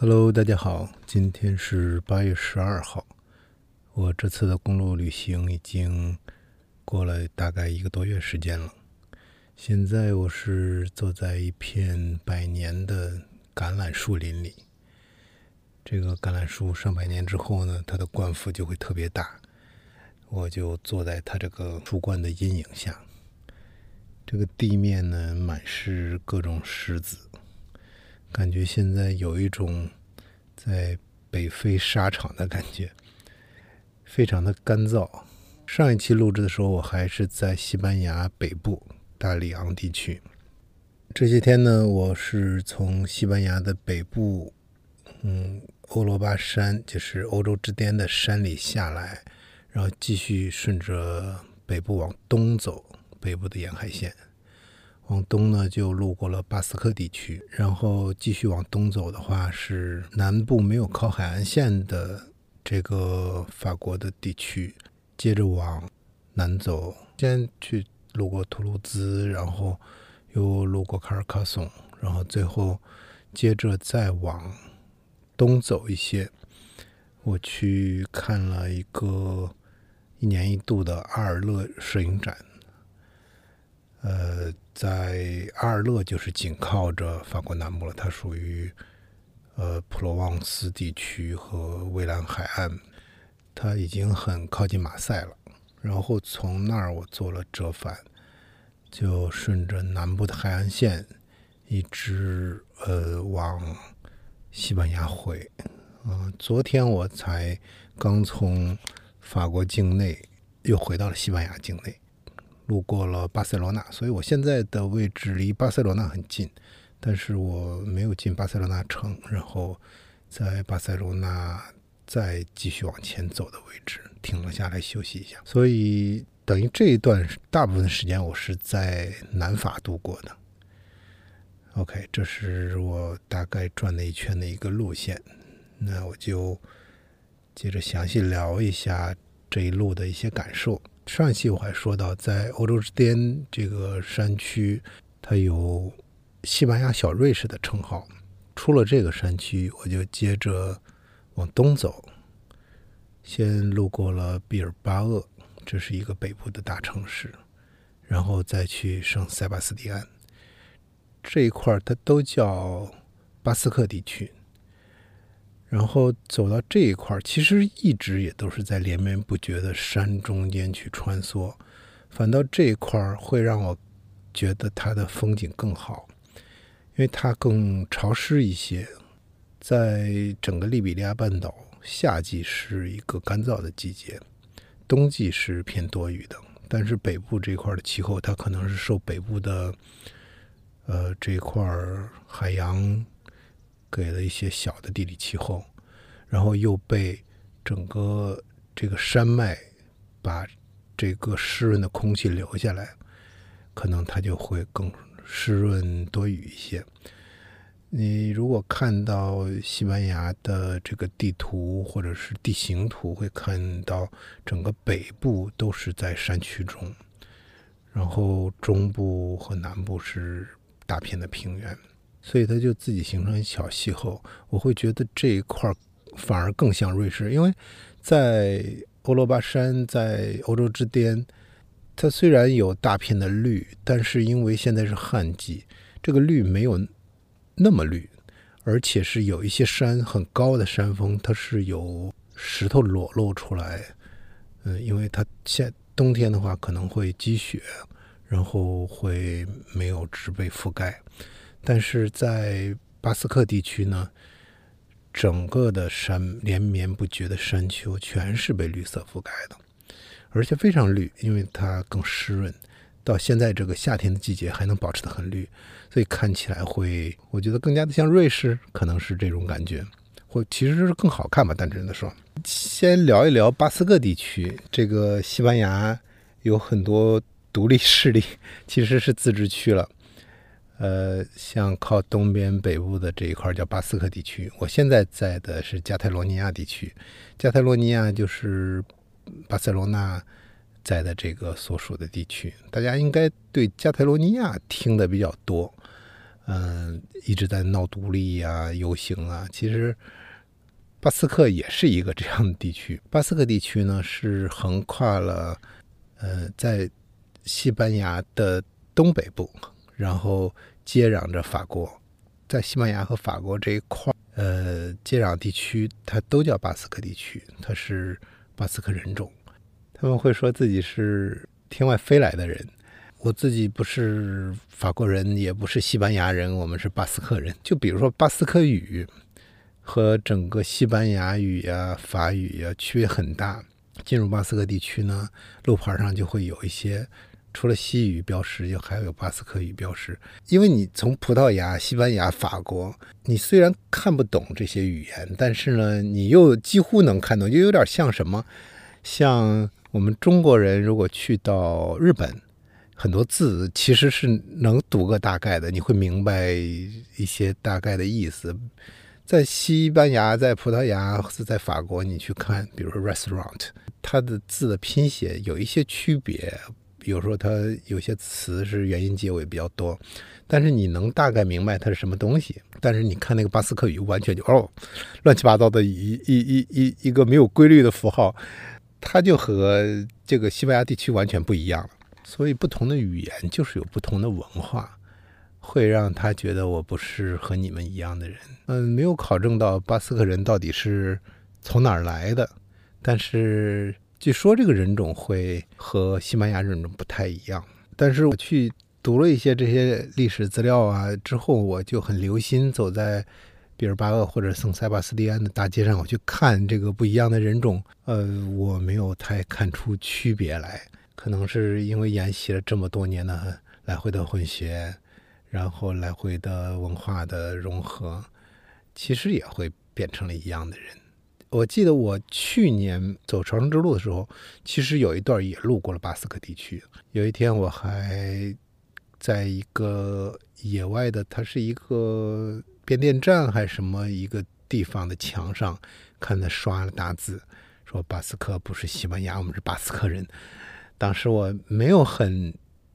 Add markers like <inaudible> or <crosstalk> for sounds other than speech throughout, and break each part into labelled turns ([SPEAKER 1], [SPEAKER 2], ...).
[SPEAKER 1] Hello，大家好，今天是八月十二号。我这次的公路旅行已经过了大概一个多月时间了。现在我是坐在一片百年的橄榄树林里。这个橄榄树上百年之后呢，它的冠幅就会特别大。我就坐在它这个树冠的阴影下。这个地面呢，满是各种石子。感觉现在有一种在北非沙场的感觉，非常的干燥。上一期录制的时候，我还是在西班牙北部大里昂地区。这些天呢，我是从西班牙的北部，嗯，欧罗巴山，就是欧洲之巅的山里下来，然后继续顺着北部往东走，北部的沿海线。往东呢，就路过了巴斯克地区，然后继续往东走的话，是南部没有靠海岸线的这个法国的地区。接着往南走，先去路过图卢兹，然后又路过卡尔卡松，然后最后接着再往东走一些，我去看了一个一年一度的阿尔勒摄影展。呃，在阿尔勒就是紧靠着法国南部了，它属于呃普罗旺斯地区和蔚蓝海岸，它已经很靠近马赛了。然后从那儿我做了折返，就顺着南部的海岸线一直呃往西班牙回。嗯，昨天我才刚从法国境内又回到了西班牙境内。路过了巴塞罗那，所以我现在的位置离巴塞罗那很近，但是我没有进巴塞罗那城，然后在巴塞罗那再继续往前走的位置停了下来休息一下，所以等于这一段大部分时间我是在南法度过的。OK，这是我大概转了一圈的一个路线，那我就接着详细聊一下这一路的一些感受。上一期我还说到，在欧洲之巅这个山区，它有西班牙小瑞士的称号。出了这个山区，我就接着往东走，先路过了毕尔巴鄂，这是一个北部的大城市，然后再去圣塞巴斯蒂安这一块，它都叫巴斯克地区。然后走到这一块其实一直也都是在连绵不绝的山中间去穿梭，反倒这一块会让我觉得它的风景更好，因为它更潮湿一些。在整个利比利亚半岛，夏季是一个干燥的季节，冬季是偏多雨的。但是北部这块的气候，它可能是受北部的呃这块海洋。给了一些小的地理气候，然后又被整个这个山脉把这个湿润的空气留下来，可能它就会更湿润多雨一些。你如果看到西班牙的这个地图或者是地形图，会看到整个北部都是在山区中，然后中部和南部是大片的平原。所以它就自己形成一小气候，我会觉得这一块反而更像瑞士，因为在欧罗巴山，在欧洲之巅，它虽然有大片的绿，但是因为现在是旱季，这个绿没有那么绿，而且是有一些山很高的山峰，它是有石头裸露出来，嗯，因为它现冬天的话可能会积雪，然后会没有植被覆盖。但是在巴斯克地区呢，整个的山连绵不绝的山丘全是被绿色覆盖的，而且非常绿，因为它更湿润。到现在这个夏天的季节还能保持得很绿，所以看起来会，我觉得更加的像瑞士，可能是这种感觉，或其实是更好看吧。单纯的说，先聊一聊巴斯克地区。这个西班牙有很多独立势力，其实是自治区了。呃，像靠东边北部的这一块叫巴斯克地区，我现在在的是加泰罗尼亚地区。加泰罗尼亚就是巴塞罗那在的这个所属的地区。大家应该对加泰罗尼亚听的比较多。嗯，一直在闹独立呀、游行啊。其实巴斯克也是一个这样的地区。巴斯克地区呢，是横跨了呃，在西班牙的东北部，然后接壤着法国，在西班牙和法国这一块儿呃，接壤地区，它都叫巴斯克地区，它是巴斯克人种。他们会说自己是天外飞来的人。我自己不是法国人，也不是西班牙人，我们是巴斯克人。就比如说巴斯克语和整个西班牙语呀、法语呀区别很大。进入巴斯克地区呢，路牌上就会有一些，除了西语标识，就还有巴斯克语标识。因为你从葡萄牙、西班牙、法国，你虽然看不懂这些语言，但是呢，你又几乎能看懂，就有点像什么，像我们中国人如果去到日本。很多字其实是能读个大概的，你会明白一些大概的意思。在西班牙、在葡萄牙是在法国，你去看，比如说 restaurant，它的字的拼写有一些区别，比如说它有些词是元音结尾比较多，但是你能大概明白它是什么东西。但是你看那个巴斯克语，完全就哦，乱七八糟的一一一一一个没有规律的符号，它就和这个西班牙地区完全不一样了。所以，不同的语言就是有不同的文化，会让他觉得我不是和你们一样的人。嗯，没有考证到巴斯克人到底是从哪儿来的，但是据说这个人种会和西班牙人种不太一样。但是我去读了一些这些历史资料啊之后，我就很留心走在比尔巴鄂或者圣塞巴斯蒂安的大街上，我去看这个不一样的人种。呃，我没有太看出区别来。可能是因为沿袭了这么多年的来回的混血，然后来回的文化的融合，其实也会变成了一样的人。我记得我去年走朝圣之路的时候，其实有一段也路过了巴斯克地区。有一天我还在一个野外的，它是一个变电站还是什么一个地方的墙上，看他刷了大字，说巴斯克不是西班牙，我们是巴斯克人。当时我没有很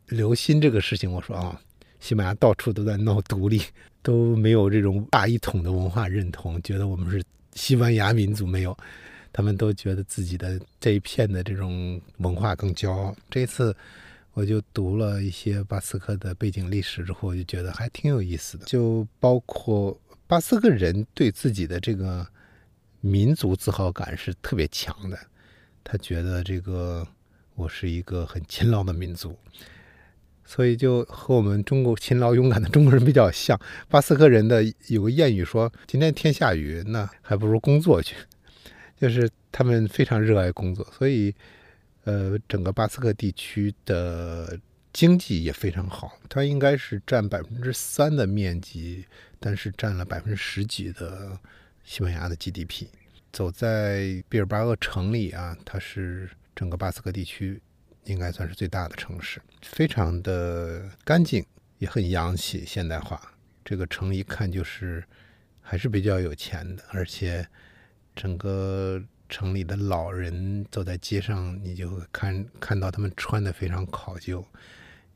[SPEAKER 1] 留心这个事情，我说啊，西班牙到处都在闹独立，都没有这种大一统的文化认同，觉得我们是西班牙民族没有，他们都觉得自己的这一片的这种文化更骄傲。这次我就读了一些巴斯克的背景历史之后，我就觉得还挺有意思的，就包括巴斯克人对自己的这个民族自豪感是特别强的，他觉得这个。我是一个很勤劳的民族，所以就和我们中国勤劳勇敢的中国人比较像。巴斯克人的有个谚语说：“今天天下雨，那还不如工作去。” <laughs> 就是他们非常热爱工作，所以呃，整个巴斯克地区的经济也非常好。它应该是占百分之三的面积，但是占了百分之十几的西班牙的 GDP。走在毕尔巴鄂城里啊，它是。整个巴斯克地区应该算是最大的城市，非常的干净，也很洋气、现代化。这个城一看就是还是比较有钱的，而且整个城里的老人走在街上，你就看看到他们穿的非常考究，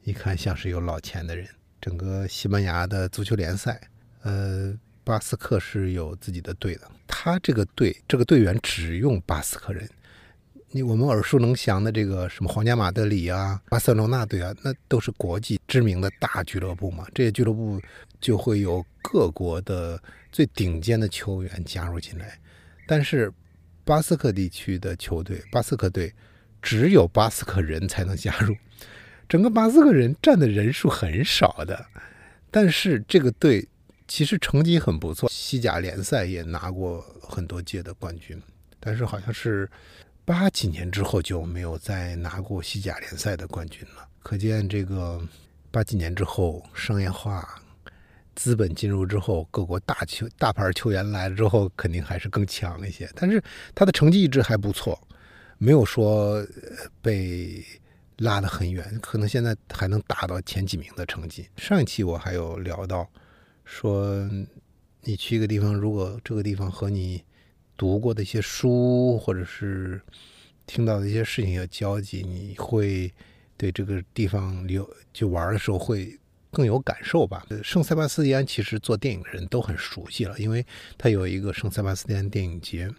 [SPEAKER 1] 一看像是有老钱的人。整个西班牙的足球联赛，呃，巴斯克是有自己的队的，他这个队这个队员只用巴斯克人。你我们耳熟能详的这个什么皇家马德里啊、巴塞罗那队啊，那都是国际知名的大俱乐部嘛。这些俱乐部就会有各国的最顶尖的球员加入进来。但是巴斯克地区的球队，巴斯克队只有巴斯克人才能加入。整个巴斯克人占的人数很少的，但是这个队其实成绩很不错，西甲联赛也拿过很多届的冠军。但是好像是。八几年之后就没有再拿过西甲联赛的冠军了，可见这个八几年之后商业化、资本进入之后，各国大球大牌球员来了之后，肯定还是更强一些。但是他的成绩一直还不错，没有说被拉得很远，可能现在还能打到前几名的成绩。上一期我还有聊到，说你去一个地方，如果这个地方和你。读过的一些书，或者是听到的一些事情有交集，你会对这个地方留就玩的时候会更有感受吧。圣塞巴斯蒂安其实做电影的人都很熟悉了，因为它有一个圣塞巴斯蒂安电影节，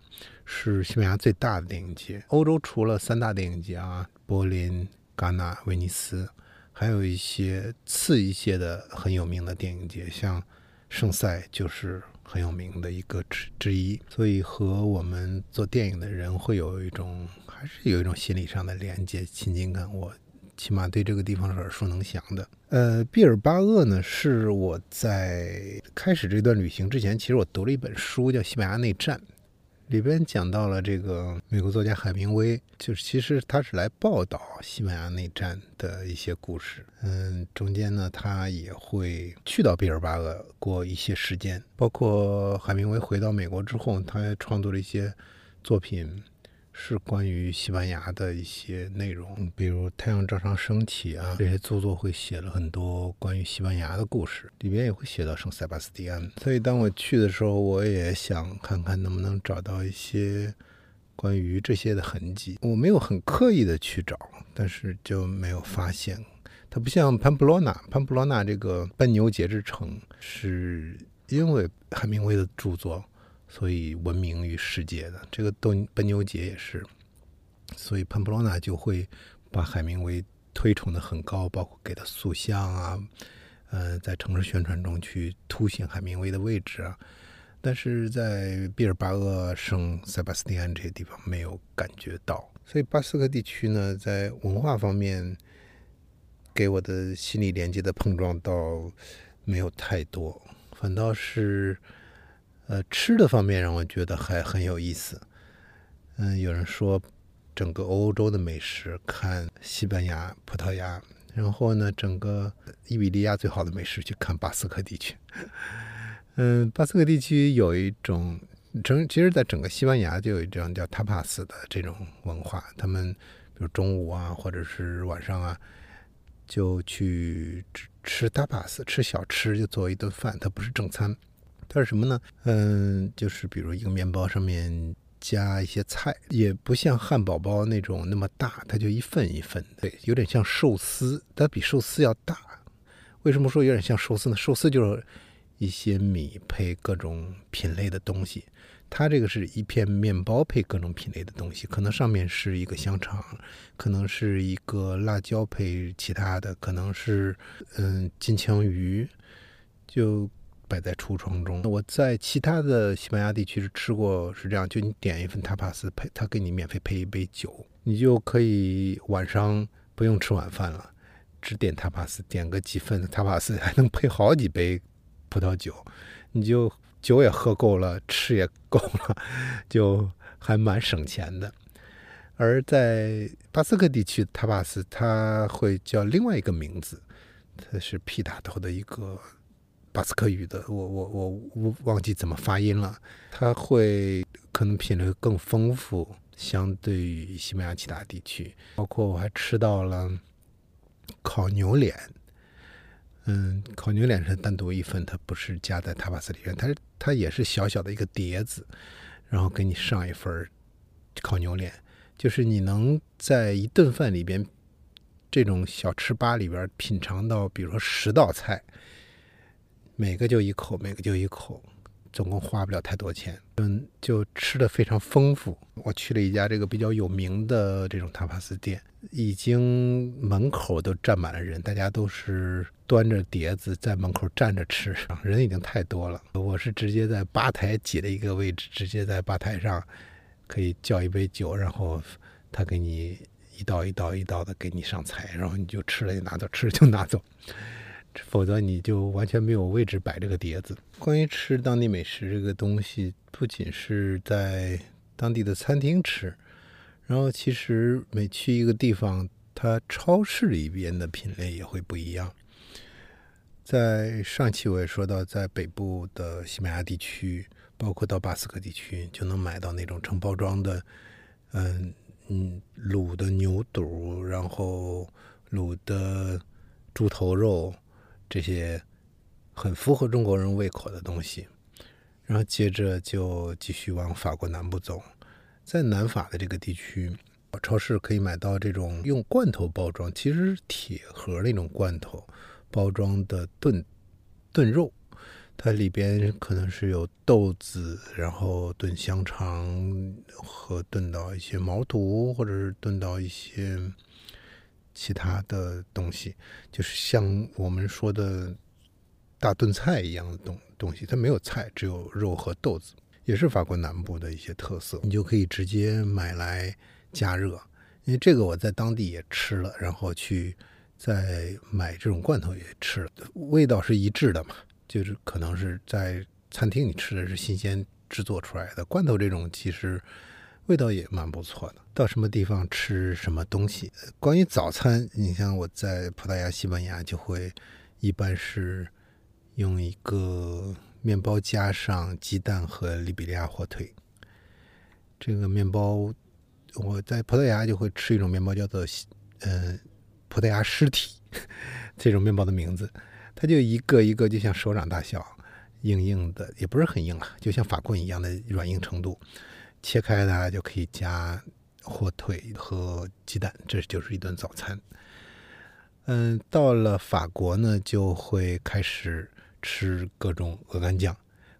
[SPEAKER 1] 是西班牙最大的电影节。欧洲除了三大电影节啊，柏林、戛纳、威尼斯，还有一些次一些的很有名的电影节，像圣塞就是很有名的一个之之一。所以和我们做电影的人会有一种，还是有一种心理上的连接、亲近感。我。起码对这个地方是耳熟能详的。呃，毕尔巴鄂呢，是我在开始这段旅行之前，其实我读了一本书，叫《西班牙内战》，里边讲到了这个美国作家海明威，就是其实他是来报道西班牙内战的一些故事。嗯，中间呢，他也会去到毕尔巴鄂过一些时间，包括海明威回到美国之后，他创作了一些作品。是关于西班牙的一些内容，比如《太阳照常升起》啊，这些著作会写了很多关于西班牙的故事，里边也会写到圣塞巴斯蒂安。所以当我去的时候，我也想看看能不能找到一些关于这些的痕迹。我没有很刻意的去找，但是就没有发现。它不像潘普洛纳，潘普洛纳这个奔牛节之城，是因为海明威的著作。所以闻名于世界的这个奔奔牛节也是，所以潘普罗纳就会把海明威推崇的很高，包括给他塑像啊，呃，在城市宣传中去凸显海明威的位置啊。但是在毕尔巴鄂、圣塞巴斯蒂安这些地方没有感觉到，所以巴斯克地区呢，在文化方面给我的心理连接的碰撞倒没有太多，反倒是。呃，吃的方面让我觉得还很有意思。嗯，有人说整个欧洲的美食看西班牙、葡萄牙，然后呢，整个伊比利亚最好的美食去看巴斯克地区。<laughs> 嗯，巴斯克地区有一种整，其实在整个西班牙就有一种叫 tapas 的这种文化。他们比如中午啊，或者是晚上啊，就去吃吃 tapas，吃小吃，就作为一顿饭，它不是正餐。它是什么呢？嗯，就是比如一个面包上面加一些菜，也不像汉堡包那种那么大，它就一份一份，对，有点像寿司，它比寿司要大。为什么说有点像寿司呢？寿司就是一些米配各种品类的东西，它这个是一片面包配各种品类的东西，可能上面是一个香肠，可能是一个辣椒配其他的，可能是嗯金枪鱼，就。摆在橱窗中。我在其他的西班牙地区是吃过，是这样，就你点一份塔帕斯，配他给你免费配一杯酒，你就可以晚上不用吃晚饭了，只点塔帕斯，点个几份塔帕斯，还能配好几杯葡萄酒，你就酒也喝够了，吃也够了，就还蛮省钱的。而在巴斯克地区，塔帕斯它会叫另外一个名字，它是皮塔头的一个。巴斯克语的，我我我我忘记怎么发音了。它会可能品类更丰富，相对于西班牙其他地区。包括我还吃到了烤牛脸，嗯，烤牛脸是单独一份，它不是加在塔巴斯里面，它是它也是小小的一个碟子，然后给你上一份烤牛脸，就是你能在一顿饭里边这种小吃吧里边品尝到，比如说十道菜。每个就一口，每个就一口，总共花不了太多钱，嗯，就吃的非常丰富。我去了一家这个比较有名的这种塔帕斯店，已经门口都站满了人，大家都是端着碟子在门口站着吃，人已经太多了。我是直接在吧台挤了一个位置，直接在吧台上可以叫一杯酒，然后他给你一道一道一道的给你上菜，然后你就吃了就拿走，吃了就拿走。否则你就完全没有位置摆这个碟子。关于吃当地美食这个东西，不仅是在当地的餐厅吃，然后其实每去一个地方，它超市里边的品类也会不一样。在上期我也说到，在北部的西班牙地区，包括到巴斯克地区，就能买到那种成包装的，嗯嗯，卤的牛肚，然后卤的猪头肉。这些很符合中国人胃口的东西，然后接着就继续往法国南部走，在南法的这个地区，超市可以买到这种用罐头包装，其实是铁盒那种罐头包装的炖炖肉，它里边可能是有豆子，然后炖香肠和炖到一些毛肚，或者是炖到一些其他的东西，就是像我们说的大炖菜一样的东东西。它没有菜，只有肉和豆子，也是法国南部的一些特色。你就可以直接买来加热。因为这个我在当地也吃了，然后去再买这种罐头也吃了，味道是一致的嘛，就是可能是在餐厅里吃的是新鲜制作出来的罐头，这种其实味道也蛮不错的。到什么地方吃什么东西？关于早餐，你像我在葡萄牙、西班牙就会一般是用一个面包加上鸡蛋和利比利亚火腿，这个面包。我在葡萄牙就会吃一种面包，叫做嗯葡萄牙尸体这种面包的名字，它就一个一个就像手掌大小，硬硬的，也不是很硬啊，就像法棍一样的软硬程度。切开呢就可以加火腿和鸡蛋，这就是一顿早餐。嗯，到了法国呢，就会开始吃各种鹅肝酱。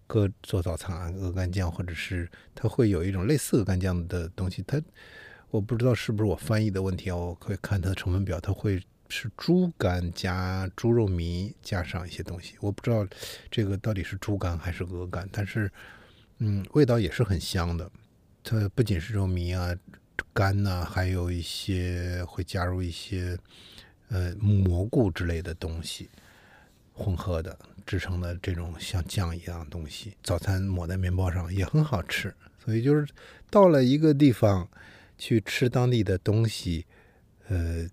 [SPEAKER 1] 各做早餐啊，鹅肝酱，或者是它会有一种类似鹅肝酱的东西。它我不知道是不是我翻译的问题啊？我可以看它的成分表，它会是猪肝加猪肉糜加上一些东西。我不知道这个到底是猪肝还是鹅肝，但是嗯，味道也是很香的。它不仅是肉糜啊、干呐，还有一些会加入一些呃蘑菇之类的东西。混合的制成的这种像酱一样的东西，早餐抹在面包上也很好吃。所以就是到了一个地方去吃当地的东西，呃，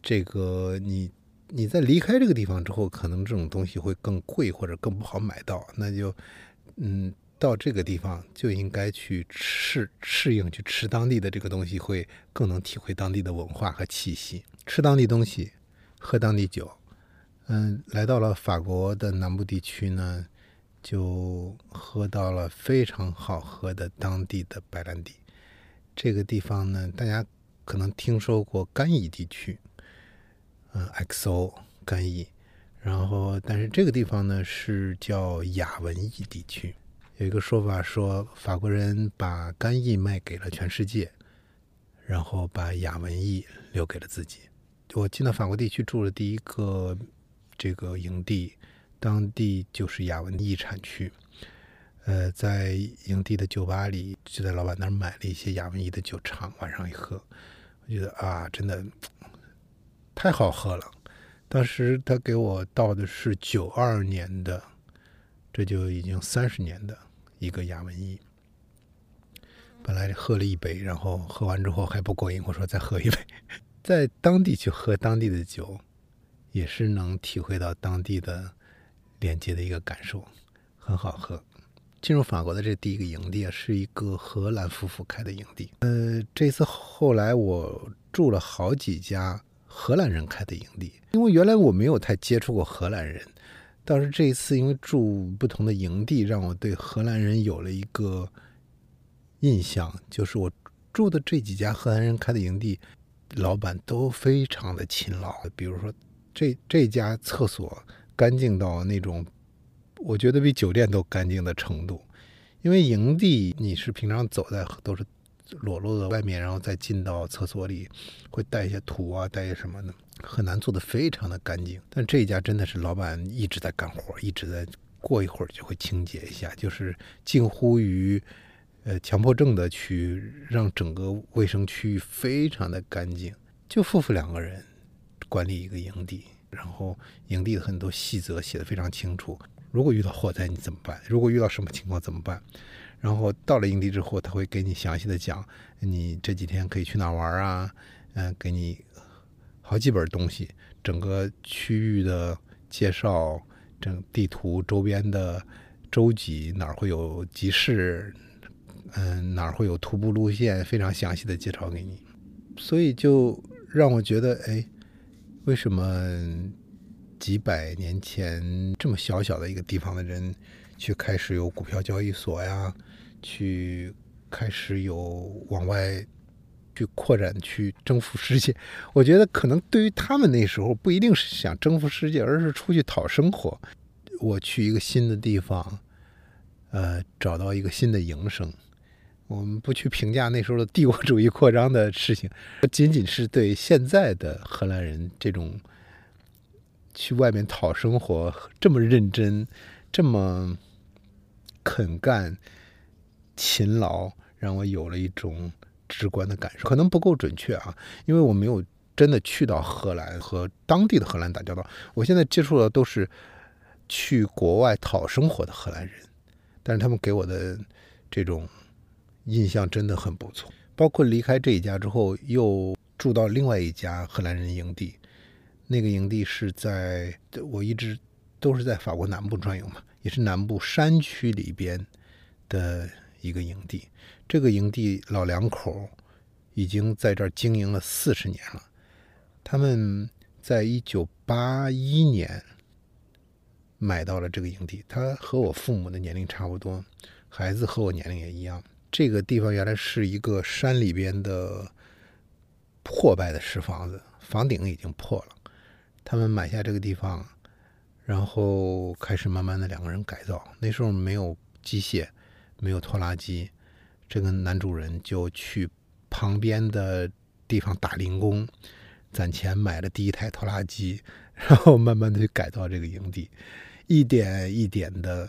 [SPEAKER 1] 这个你你在离开这个地方之后，可能这种东西会更贵或者更不好买到，那就嗯，到这个地方就应该去适适应去吃当地的这个东西，会更能体会当地的文化和气息，吃当地东西，喝当地酒。嗯，来到了法国的南部地区呢，就喝到了非常好喝的当地的白兰地。这个地方呢，大家可能听说过干邑地区，嗯，XO 干邑。然后，但是这个地方呢是叫雅文邑地区。有一个说法说，法国人把干邑卖给了全世界，然后把雅文邑留给了自己。我进到法国地区住了第一个。这个营地，当地就是雅文邑产区。呃，在营地的酒吧里，就在老板那儿买了一些雅文邑的酒厂，晚上一喝，我觉得啊，真的太好喝了。当时他给我倒的是九二年的，这就已经三十年的一个雅文邑。本来喝了一杯，然后喝完之后还不过瘾，我说再喝一杯。<laughs> 在当地去喝当地的酒。也是能体会到当地的连接的一个感受，很好喝。进入法国的这第一个营地啊，是一个荷兰夫妇开的营地。呃，这次后来我住了好几家荷兰人开的营地，因为原来我没有太接触过荷兰人，倒是这一次因为住不同的营地，让我对荷兰人有了一个印象，就是我住的这几家荷兰人开的营地，老板都非常的勤劳，比如说。这这家厕所干净到那种，我觉得比酒店都干净的程度。因为营地你是平常走在都是裸露的外面，然后再进到厕所里，会带一些土啊，带一些什么的，很难做的非常的干净。但这一家真的是老板一直在干活，一直在过一会儿就会清洁一下，就是近乎于呃强迫症的去让整个卫生区域非常的干净。就夫妇两个人。管理一个营地，然后营地的很多细则写的非常清楚。如果遇到火灾你怎么办？如果遇到什么情况怎么办？然后到了营地之后，他会给你详细的讲，你这几天可以去哪玩啊？嗯，给你好几本东西，整个区域的介绍，整地图周边的洲际哪儿会有集市，嗯，哪儿会有徒步路线，非常详细的介绍给你。所以就让我觉得，哎。为什么几百年前这么小小的一个地方的人，去开始有股票交易所呀，去开始有往外去扩展、去征服世界。我觉得可能对于他们那时候不一定是想征服世界，而是出去讨生活。我去一个新的地方，呃，找到一个新的营生。我们不去评价那时候的帝国主义扩张的事情，仅仅是对现在的荷兰人这种去外面讨生活这么认真、这么肯干、勤劳，让我有了一种直观的感受。可能不够准确啊，因为我没有真的去到荷兰和当地的荷兰打交道。我现在接触的都是去国外讨生活的荷兰人，但是他们给我的这种。印象真的很不错，包括离开这一家之后，又住到另外一家荷兰人营地。那个营地是在我一直都是在法国南部转悠嘛，也是南部山区里边的一个营地。这个营地老两口已经在这儿经营了四十年了。他们在一九八一年买到了这个营地，他和我父母的年龄差不多，孩子和我年龄也一样。这个地方原来是一个山里边的破败的石房子，房顶已经破了。他们买下这个地方，然后开始慢慢的两个人改造。那时候没有机械，没有拖拉机，这个男主人就去旁边的地方打零工，攒钱买了第一台拖拉机，<laughs> 然后慢慢的去改造这个营地，一点一点的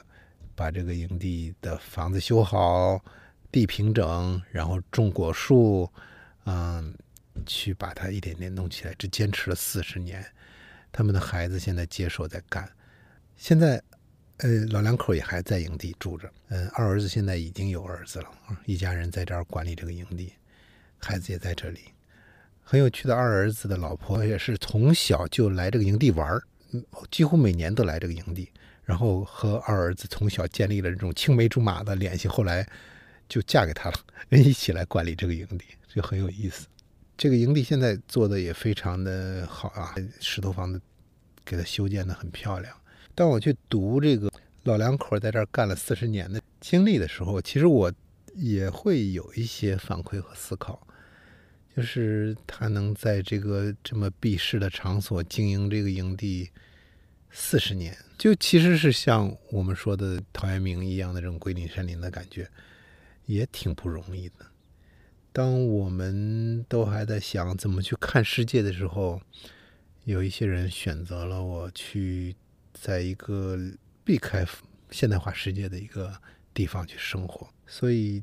[SPEAKER 1] 把这个营地的房子修好。地平整，然后种果树，嗯，去把它一点点弄起来，只坚持了四十年。他们的孩子现在接手在干。现在，呃，老两口也还在营地住着。嗯，二儿子现在已经有儿子了，一家人在这儿管理这个营地，孩子也在这里。很有趣的，二儿子的老婆也是从小就来这个营地玩儿，几乎每年都来这个营地，然后和二儿子从小建立了这种青梅竹马的联系。后来。就嫁给他了，一起来管理这个营地，就很有意思。这个营地现在做的也非常的好啊，石头房子给它修建的很漂亮。当我去读这个老两口在这儿干了四十年的经历的时候，其实我也会有一些反馈和思考，就是他能在这个这么避世的场所经营这个营地四十年，就其实是像我们说的陶渊明一样的这种归隐山林的感觉。也挺不容易的。当我们都还在想怎么去看世界的时候，有一些人选择了我去在一个避开现代化世界的一个地方去生活。所以，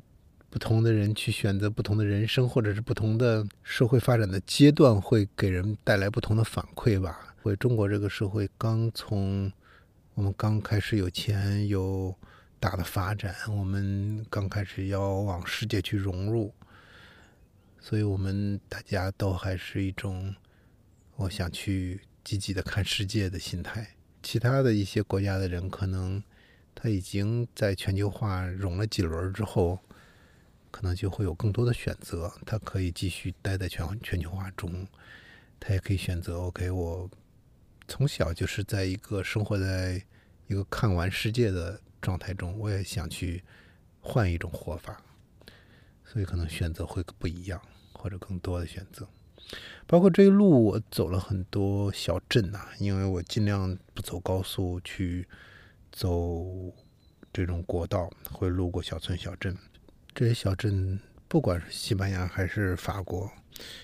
[SPEAKER 1] 不同的人去选择不同的人生，或者是不同的社会发展的阶段，会给人带来不同的反馈吧。为中国这个社会刚从我们刚开始有钱有。大的发展，我们刚开始要往世界去融入，所以我们大家都还是一种我想去积极的看世界的心态。其他的一些国家的人，可能他已经在全球化融了几轮之后，可能就会有更多的选择。他可以继续待在全全球化中，他也可以选择 OK，我从小就是在一个生活在一个看完世界的。状态中，我也想去换一种活法，所以可能选择会不一样，或者更多的选择。包括这一路，我走了很多小镇呐，因为我尽量不走高速，去走这种国道，会路过小村小镇。这些小镇，不管是西班牙还是法国，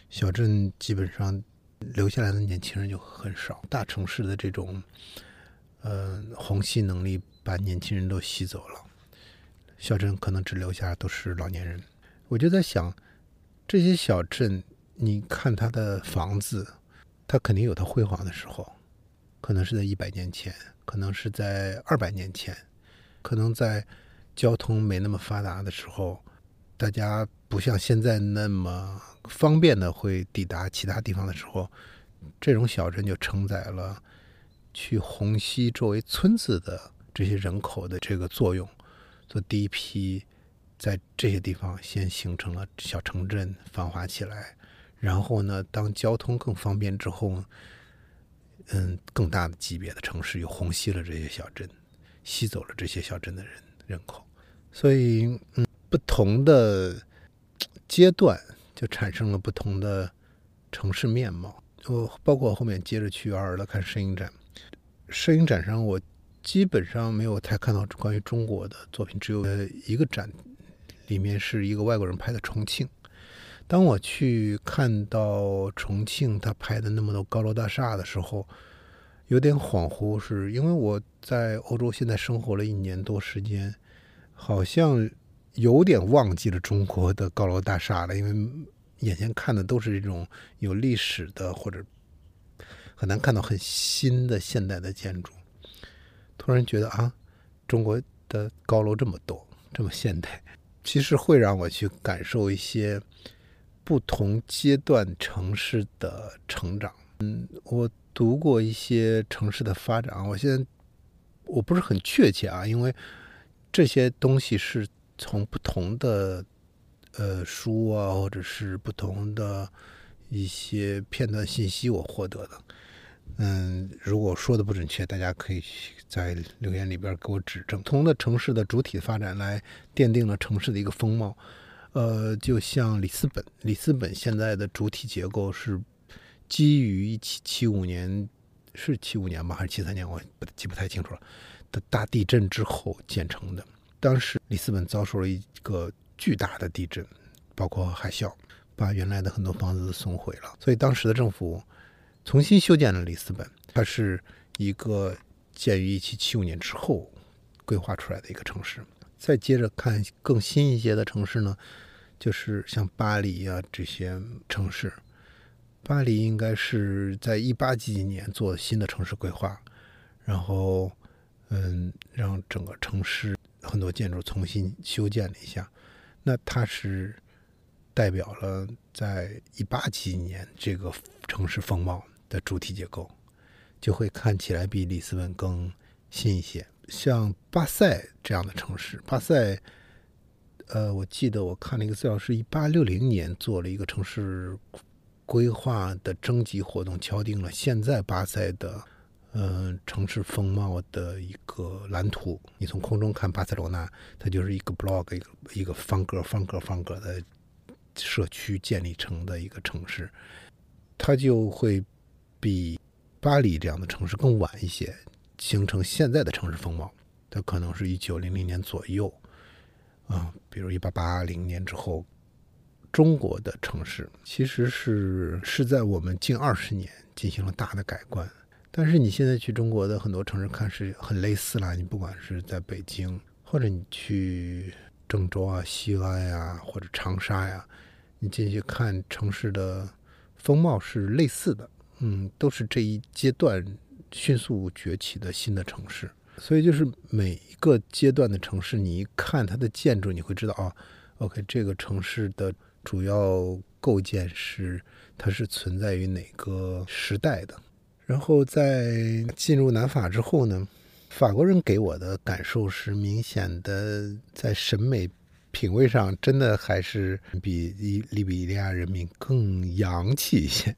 [SPEAKER 1] 小镇基本上留下来的年轻人就很少。大城市的这种，呃，虹吸能力。把年轻人都吸走了，小镇可能只留下都是老年人。我就在想，这些小镇，你看它的房子，它肯定有它辉煌的时候，可能是在一百年前，可能是在二百年前，可能在交通没那么发达的时候，大家不像现在那么方便的会抵达其他地方的时候，这种小镇就承载了去虹吸作为村子的。这些人口的这个作用，做第一批，在这些地方先形成了小城镇，繁华起来。然后呢，当交通更方便之后，嗯，更大的级别的城市又虹吸了这些小镇，吸走了这些小镇的人人口。所以，嗯，不同的阶段就产生了不同的城市面貌。我包括后面接着去阿尔勒看摄影展，摄影展上我基本上没有太看到关于中国的作品，只有一个展，里面是一个外国人拍的重庆。当我去看到重庆他拍的那么多高楼大厦的时候，有点恍惚，是因为我在欧洲现在生活了一年多时间，好像有点忘记了中国的高楼大厦了，因为眼前看的都是这种有历史的，或者很难看到很新的现代的建筑。突然觉得啊，中国的高楼这么多，这么现代，其实会让我去感受一些。不同阶段城市的成长，嗯，我读过一些城市的发展，我现在我不是很确切啊，因为这些东西是从不同的呃书啊，或者是不同的一些片段信息我获得的。嗯，如果说的不准确，大家可以在留言里边给我指正。不同的城市的主体发展来奠定了城市的一个风貌。呃，就像里斯本，里斯本现在的主体结构是基于一七七五年，是七五年吧，还是七三年？我不记不太清楚了。的大地震之后建成的。当时里斯本遭受了一个巨大的地震，包括海啸，把原来的很多房子都损毁了。所以当时的政府重新修建了里斯本。它是一个建于一七七五年之后规划出来的一个城市。再接着看更新一些的城市呢？就是像巴黎啊这些城市，巴黎应该是在一八几几年做新的城市规划，然后嗯，让整个城市很多建筑重新修建了一下。那它是代表了在一八几几年这个城市风貌的主体结构，就会看起来比里斯本更新一些。像巴塞这样的城市，巴塞。呃，我记得我看了一个资料，是一八六零年做了一个城市规划的征集活动，敲定了现在巴塞的嗯城市风貌的一个蓝图。你从空中看巴塞罗那，它就是一个 block 一个一个方格方格方格的社区建立成的一个城市，它就会比巴黎这样的城市更晚一些形成现在的城市风貌。它可能是一九零零年左右。啊，比如一八八零年之后，中国的城市其实是是在我们近二十年进行了大的改观。但是你现在去中国的很多城市看是很类似啦。你不管是在北京，或者你去郑州啊、西安呀，或者长沙呀，你进去看城市的风貌是类似的。嗯，都是这一阶段迅速崛起的新的城市。所以就是每一个阶段的城市，你一看它的建筑，你会知道啊，OK，这个城市的主要构建是它是存在于哪个时代的。然后在进入南法之后呢，法国人给我的感受是明显的，在审美品味上真的还是比利利比利亚人民更洋气一些。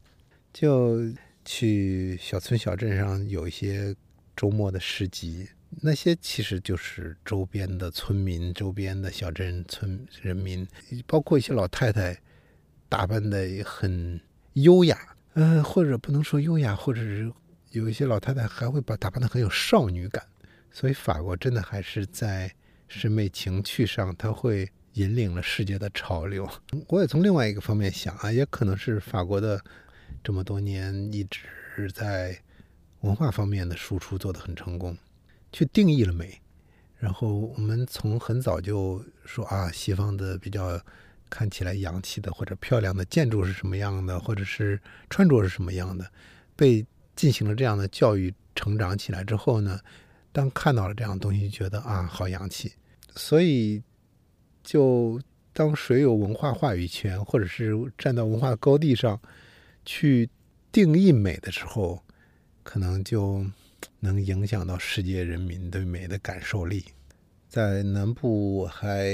[SPEAKER 1] 就去小村小镇上有一些。周末的市集，那些其实就是周边的村民、周边的小镇村人民，包括一些老太太，打扮的很优雅，嗯，或者不能说优雅，或者是有一些老太太还会把打扮的很有少女感。所以法国真的还是在审美情趣上，它会引领了世界的潮流。我也从另外一个方面想啊，也可能是法国的这么多年一直在。文化方面的输出做得很成功，去定义了美。然后我们从很早就说啊，西方的比较看起来洋气的或者漂亮的建筑是什么样的，或者是穿着是什么样的，被进行了这样的教育成长起来之后呢，当看到了这样的东西，觉得啊，好洋气。所以，就当谁有文化话语权，或者是站到文化高地上去定义美的时候。可能就能影响到世界人民对美的感受力。在南部，我还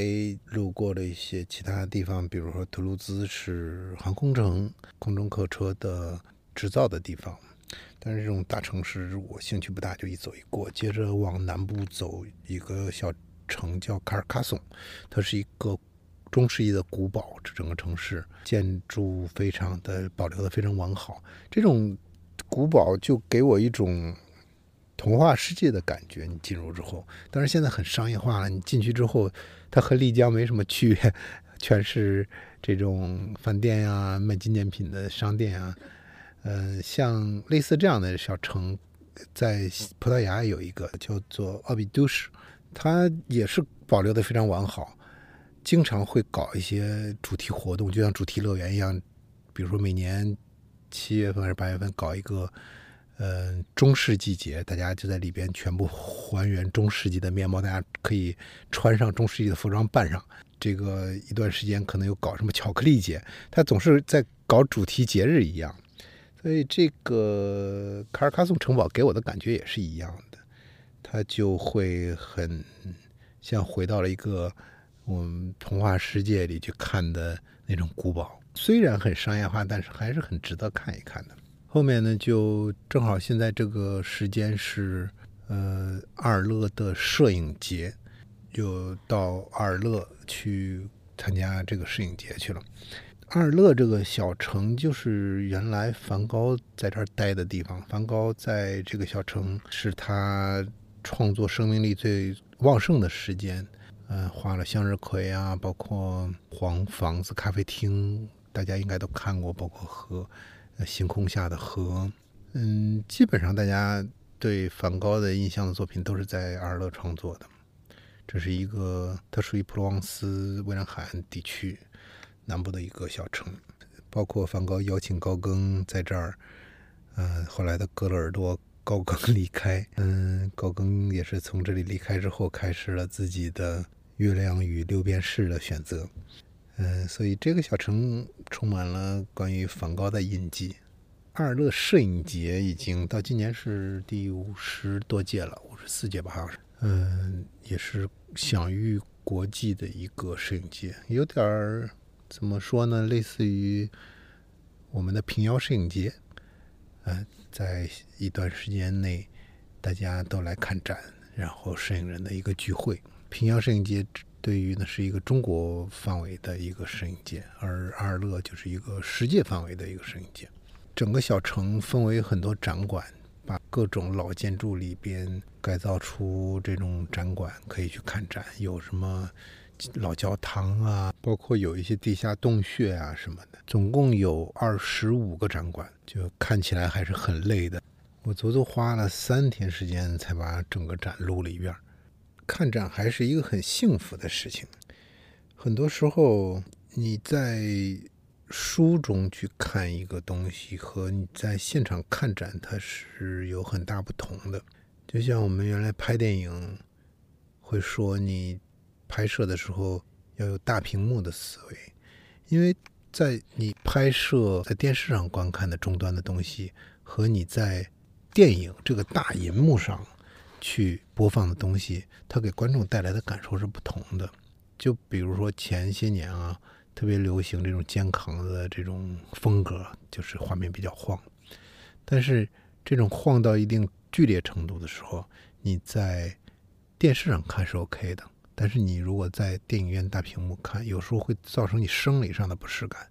[SPEAKER 1] 路过了一些其他地方，比如说图卢兹是航空城、空中客车的制造的地方。但是这种大城市我兴趣不大，就一走一过。接着往南部走，一个小城叫卡尔卡松，它是一个中世纪的古堡，这整个城市建筑非常的保留的非常完好。这种古堡就给我一种童话世界的感觉。你进入之后，当然现在很商业化了。你进去之后，它和丽江没什么区别，全是这种饭店呀、卖纪念品的商店啊。嗯，像类似这样的小城，在葡萄牙有一个叫做奥比都市，它也是保留的非常完好，经常会搞一些主题活动，就像主题乐园一样。比如说每年七月份还是八月份搞一个，呃，中世纪节，大家就在里边全部还原中世纪的面貌，大家可以穿上中世纪的服装扮上。这个一段时间可能有搞什么巧克力节，他总是在搞主题节日一样。所以这个卡尔卡松城堡给我的感觉也是一样的，它就会很像回到了一个我们童话世界里去看的那种古堡，虽然很商业化，但是还是很值得看一看的。后面呢，就正好现在这个时间是呃阿尔勒的摄影节，就到阿尔勒去参加这个摄影节去了。阿尔勒这个小城就是原来梵高在这儿待的地方。梵高在这个小城是他创作生命力最旺盛的时间。嗯，画了向日葵啊，包括黄房子咖啡厅，大家应该都看过。包括河，星空下的河。嗯，基本上大家对梵高的印象的作品都是在阿尔勒创作的。这是一个，它属于普罗旺斯蔚蓝海岸地区。南部的一个小城，包括梵高邀请高更在这儿，嗯，后来的格勒尔多高更离开，嗯，高更也是从这里离开之后，开始了自己的月亮与六便士的选择，嗯，所以这个小城充满了关于梵高的印记。阿尔勒摄影节已经到今年是第五十多届了，五十四届吧，好像是，嗯，也是享誉国际的一个摄影节，有点儿。怎么说呢？类似于我们的平遥摄影节，呃，在一段时间内，大家都来看展，然后摄影人的一个聚会。平遥摄影节对于呢是一个中国范围的一个摄影节，而阿尔勒就是一个世界范围的一个摄影节。整个小城分为很多展馆，把各种老建筑里边改造出这种展馆，可以去看展。有什么？老教堂啊，包括有一些地下洞穴啊什么的，总共有二十五个展馆，就看起来还是很累的。我足足花了三天时间才把整个展录了一遍。看展还是一个很幸福的事情。很多时候你在书中去看一个东西，和你在现场看展，它是有很大不同的。就像我们原来拍电影会说你。拍摄的时候要有大屏幕的思维，因为在你拍摄在电视上观看的终端的东西，和你在电影这个大银幕上去播放的东西，它给观众带来的感受是不同的。就比如说前些年啊，特别流行这种肩扛的这种风格，就是画面比较晃。但是这种晃到一定剧烈程度的时候，你在电视上看是 OK 的。但是你如果在电影院大屏幕看，有时候会造成你生理上的不适感，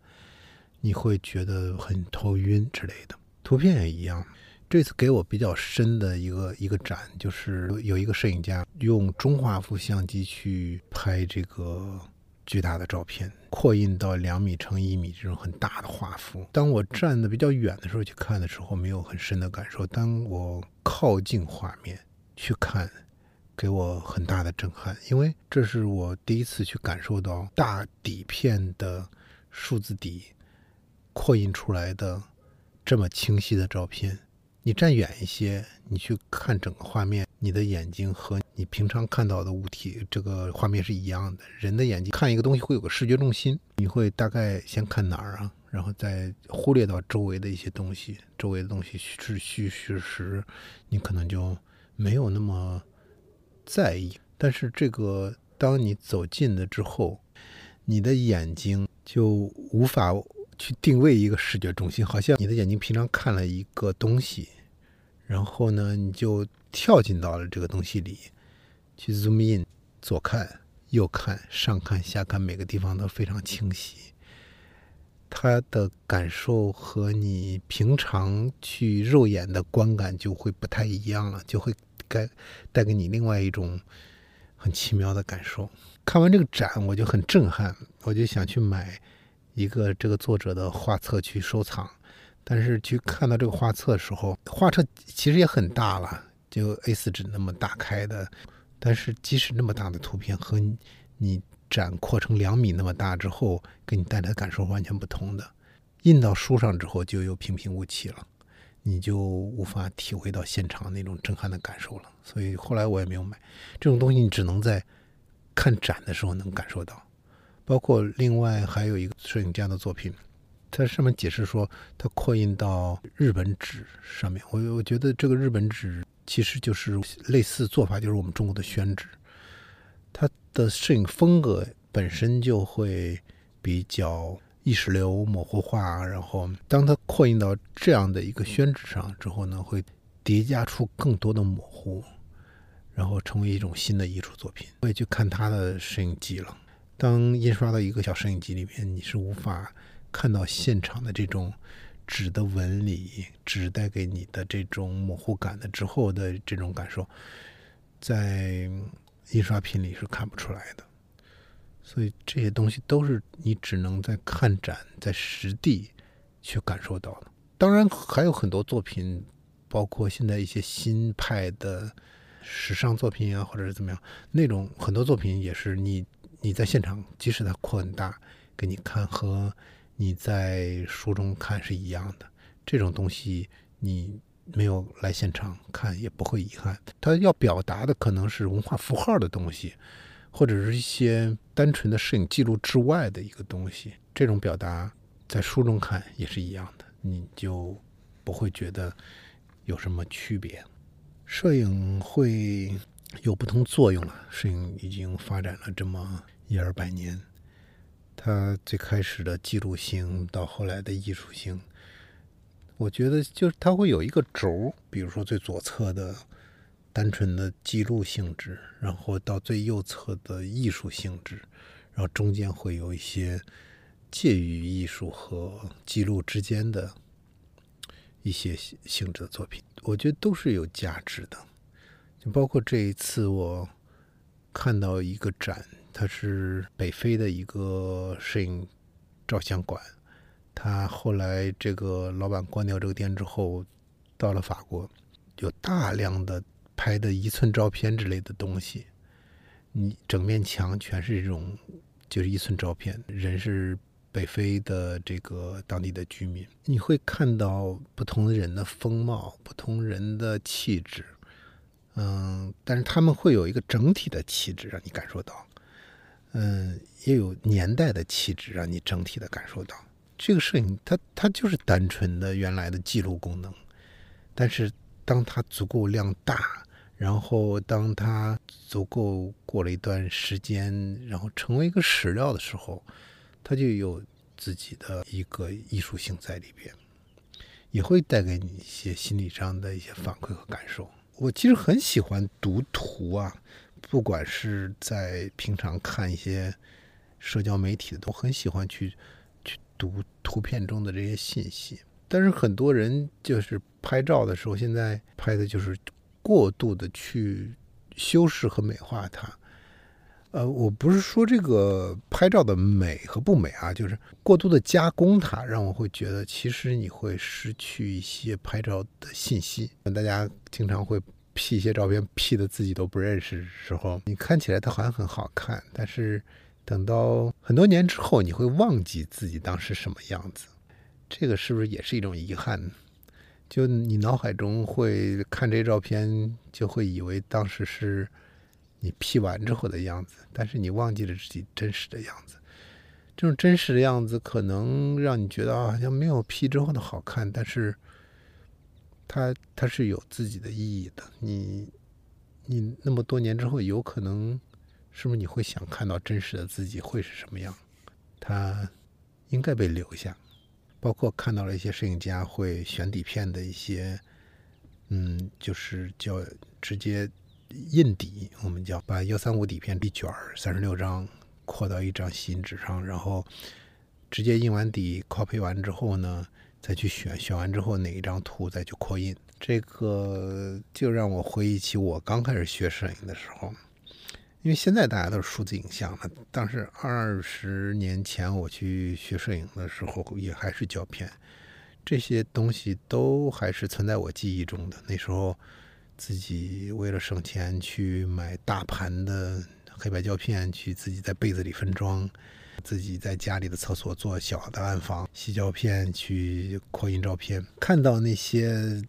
[SPEAKER 1] 你会觉得很头晕之类的。图片也一样。这次给我比较深的一个一个展，就是有一个摄影家用中画幅相机去拍这个巨大的照片，扩印到两米乘一米这种很大的画幅。当我站的比较远的时候去看的时候，没有很深的感受。当我靠近画面去看。给我很大的震撼，因为这是我第一次去感受到大底片的数字底扩印出来的这么清晰的照片。你站远一些，你去看整个画面，你的眼睛和你平常看到的物体这个画面是一样的。人的眼睛看一个东西会有个视觉重心，你会大概先看哪儿啊，然后再忽略到周围的一些东西，周围的东西是虚虚实，你可能就没有那么。在意，但是这个，当你走近了之后，你的眼睛就无法去定位一个视觉中心，好像你的眼睛平常看了一个东西，然后呢，你就跳进到了这个东西里，去 zoom in 左看右看、上看、下看，每个地方都非常清晰。他的感受和你平常去肉眼的观感就会不太一样了，就会带带给你另外一种很奇妙的感受。看完这个展，我就很震撼，我就想去买一个这个作者的画册去收藏。但是去看到这个画册的时候，画册其实也很大了，就 A4 纸那么大开的。但是即使那么大的图片和你。展扩成两米那么大之后，给你带来的感受完全不同的。印到书上之后就又平平无奇了，你就无法体会到现场那种震撼的感受了。所以后来我也没有买这种东西，你只能在看展的时候能感受到。包括另外还有一个摄影家的作品，它上面解释说，它扩印到日本纸上面。我我觉得这个日本纸其实就是类似做法，就是我们中国的宣纸。它的摄影风格本身就会比较意识流、模糊化，然后当它扩印到这样的一个宣纸上之后呢，会叠加出更多的模糊，然后成为一种新的艺术作品。我也去看他的摄影机了。当印刷到一个小摄影机里面，你是无法看到现场的这种纸的纹理、纸带给你的这种模糊感的之后的这种感受，在。印刷品里是看不出来的，所以这些东西都是你只能在看展、在实地去感受到的。当然，还有很多作品，包括现在一些新派的时尚作品啊，或者是怎么样，那种很多作品也是你你在现场，即使它扩很大给你看，和你在书中看是一样的。这种东西你。没有来现场看也不会遗憾。它要表达的可能是文化符号的东西，或者是一些单纯的摄影记录之外的一个东西。这种表达在书中看也是一样的，你就不会觉得有什么区别。摄影会有不同作用了。摄影已经发展了这么一二百年，它最开始的记录性到后来的艺术性。我觉得就是它会有一个轴，比如说最左侧的单纯的记录性质，然后到最右侧的艺术性质，然后中间会有一些介于艺术和记录之间的一些性质的作品，我觉得都是有价值的。就包括这一次我看到一个展，它是北非的一个摄影照相馆。他后来这个老板关掉这个店之后，到了法国，有大量的拍的一寸照片之类的东西，你整面墙全是这种，就是一寸照片，人是北非的这个当地的居民，你会看到不同的人的风貌，不同人的气质，嗯，但是他们会有一个整体的气质让你感受到，嗯，也有年代的气质让你整体的感受到。这个摄影，它它就是单纯的原来的记录功能，但是当它足够量大，然后当它足够过了一段时间，然后成为一个史料的时候，它就有自己的一个艺术性在里边，也会带给你一些心理上的一些反馈和感受。我其实很喜欢读图啊，不管是在平常看一些社交媒体的，都很喜欢去去。读图片中的这些信息，但是很多人就是拍照的时候，现在拍的就是过度的去修饰和美化它。呃，我不是说这个拍照的美和不美啊，就是过度的加工它，让我会觉得其实你会失去一些拍照的信息。大家经常会 P 一些照片，P 的自己都不认识的时候，你看起来它好像很好看，但是。等到很多年之后，你会忘记自己当时什么样子，这个是不是也是一种遗憾？就你脑海中会看这些照片，就会以为当时是你 P 完之后的样子，但是你忘记了自己真实的样子。这种真实的样子可能让你觉得啊好像没有 P 之后的好看，但是它它是有自己的意义的。你你那么多年之后，有可能。是不是你会想看到真实的自己会是什么样？他应该被留下。包括看到了一些摄影家会选底片的一些，嗯，就是叫直接印底，我们叫把幺三五底片一卷三十六张扩到一张吸印纸上，然后直接印完底，copy 完之后呢，再去选，选完之后哪一张图再去扩印。这个就让我回忆起我刚开始学摄影的时候，因为现在大家都是数字影像了，但是二十年前我去学摄影的时候也还是胶片，这些东西都还是存在我记忆中的。那时候自己为了省钱去买大盘的黑白胶片，去自己在被子里分装，自己在家里的厕所做小的暗房吸胶片去扩印照片，看到那些。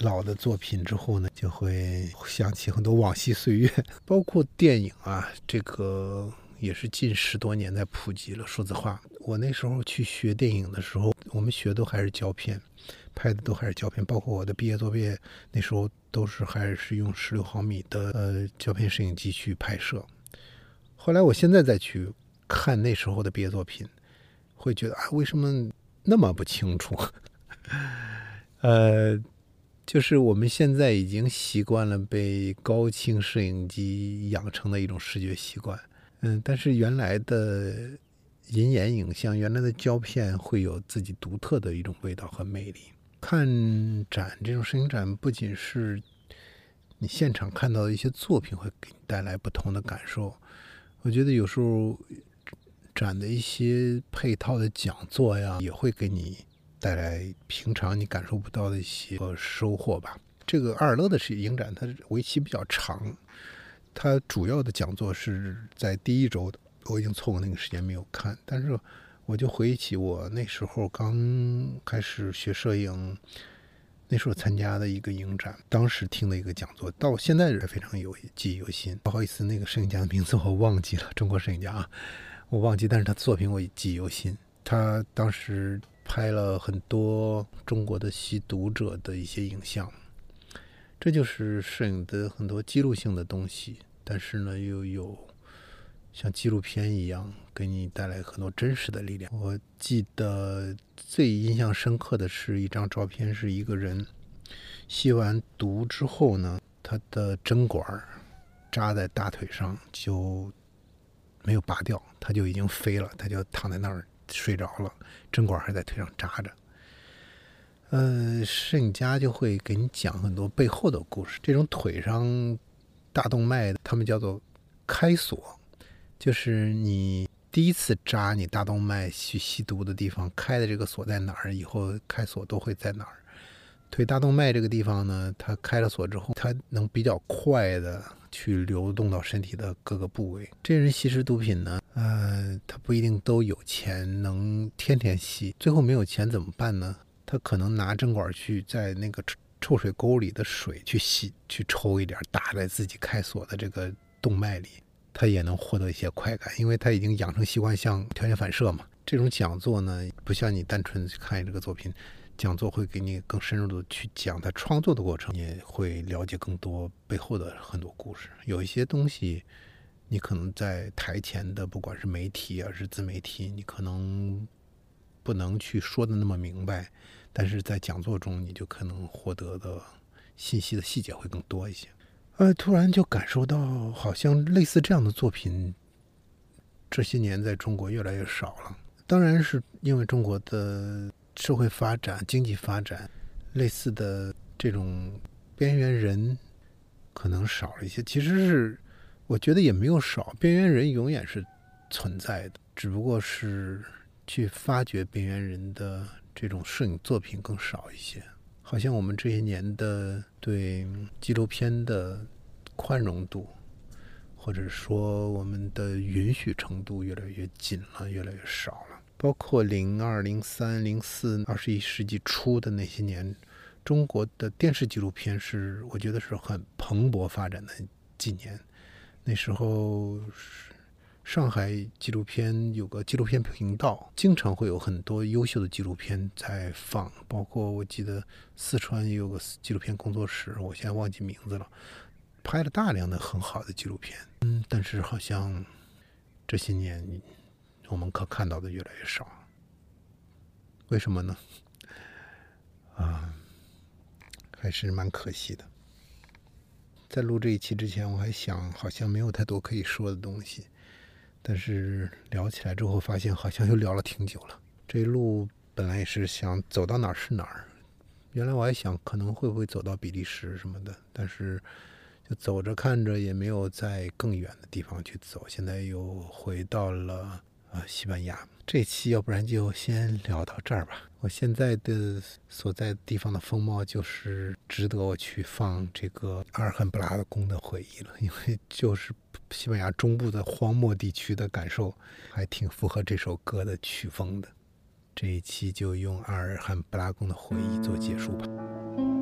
[SPEAKER 1] 老的作品之后呢，就会想起很多往昔岁月，<laughs> 包括电影啊，这个也是近十多年在普及了数字化。我那时候去学电影的时候，我们学都还是胶片，拍的都还是胶片，包括我的毕业作业那时候都是还是用十六毫米的呃胶片摄影机去拍摄。后来我现在再去看那时候的毕业作品，会觉得啊，为什么那么不清楚？<laughs> 呃。就是我们现在已经习惯了被高清摄影机养成的一种视觉习惯，嗯，但是原来的银眼影像、原来的胶片会有自己独特的一种味道和魅力。看展这种摄影展，不仅是你现场看到的一些作品会给你带来不同的感受，我觉得有时候展的一些配套的讲座呀，也会给你。带来平常你感受不到的一些收获吧。这个阿尔勒的是影展，它为期比较长，它主要的讲座是在第一周的，我已经错过那个时间没有看。但是我就回忆起我那时候刚开始学摄影，那时候参加的一个影展，当时听的一个讲座，到现在也非常有记忆犹新。不好意思，那个摄影家的名字我忘记了，中国摄影家啊，我忘记，但是他作品我记忆犹新。他当时。拍了很多中国的吸毒者的一些影像，这就是摄影的很多记录性的东西。但是呢，又有像纪录片一样给你带来很多真实的力量。我记得最印象深刻的是一张照片，是一个人吸完毒之后呢，他的针管扎在大腿上就没有拔掉，他就已经飞了，他就躺在那儿。睡着了，针管还在腿上扎着。呃，摄影家就会给你讲很多背后的故事。这种腿上大动脉，他们叫做开锁，就是你第一次扎你大动脉去吸毒的地方开的这个锁在哪儿，以后开锁都会在哪儿。腿大动脉这个地方呢，它开了锁之后，它能比较快的去流动到身体的各个部位。这人吸食毒品呢，呃，他不一定都有钱能天天吸，最后没有钱怎么办呢？他可能拿针管去在那个臭水沟里的水去吸，去抽一点，打在自己开锁的这个动脉里，他也能获得一些快感，因为他已经养成习惯，像条件反射嘛。这种讲座呢，不像你单纯去看这个作品。讲座会给你更深入的去讲他创作的过程，你会了解更多背后的很多故事。有一些东西，你可能在台前的，不管是媒体还是自媒体，你可能不能去说的那么明白，但是在讲座中，你就可能获得的信息的细节会更多一些。呃，突然就感受到，好像类似这样的作品，这些年在中国越来越少了。当然是因为中国的。社会发展、经济发展，类似的这种边缘人可能少了一些。其实是我觉得也没有少，边缘人永远是存在的，只不过是去发掘边缘人的这种摄影作品更少一些。好像我们这些年的对纪录片的宽容度，或者说我们的允许程度越来越紧了，越来越少。包括零二、零三、零四、二十一世纪初的那些年，中国的电视纪录片是我觉得是很蓬勃发展的几年。那时候，上海纪录片有个纪录片频道，经常会有很多优秀的纪录片在放。包括我记得四川也有个纪录片工作室，我现在忘记名字了，拍了大量的很好的纪录片。嗯，但是好像这些年。我们可看到的越来越少，为什么呢？啊，还是蛮可惜的。在录这一期之前，我还想好像没有太多可以说的东西，但是聊起来之后，发现好像又聊了挺久了。这一路本来也是想走到哪儿是哪儿，原来我还想可能会不会走到比利时什么的，但是就走着看着也没有在更远的地方去走，现在又回到了啊西班牙。这期要不然就先聊到这儿吧。我现在的所在地方的风貌就是值得我去放这个阿尔罕布拉宫的回忆了，因为就是西班牙中部的荒漠地区的感受，还挺符合这首歌的曲风的。这一期就用阿尔罕布拉宫的回忆做结束吧。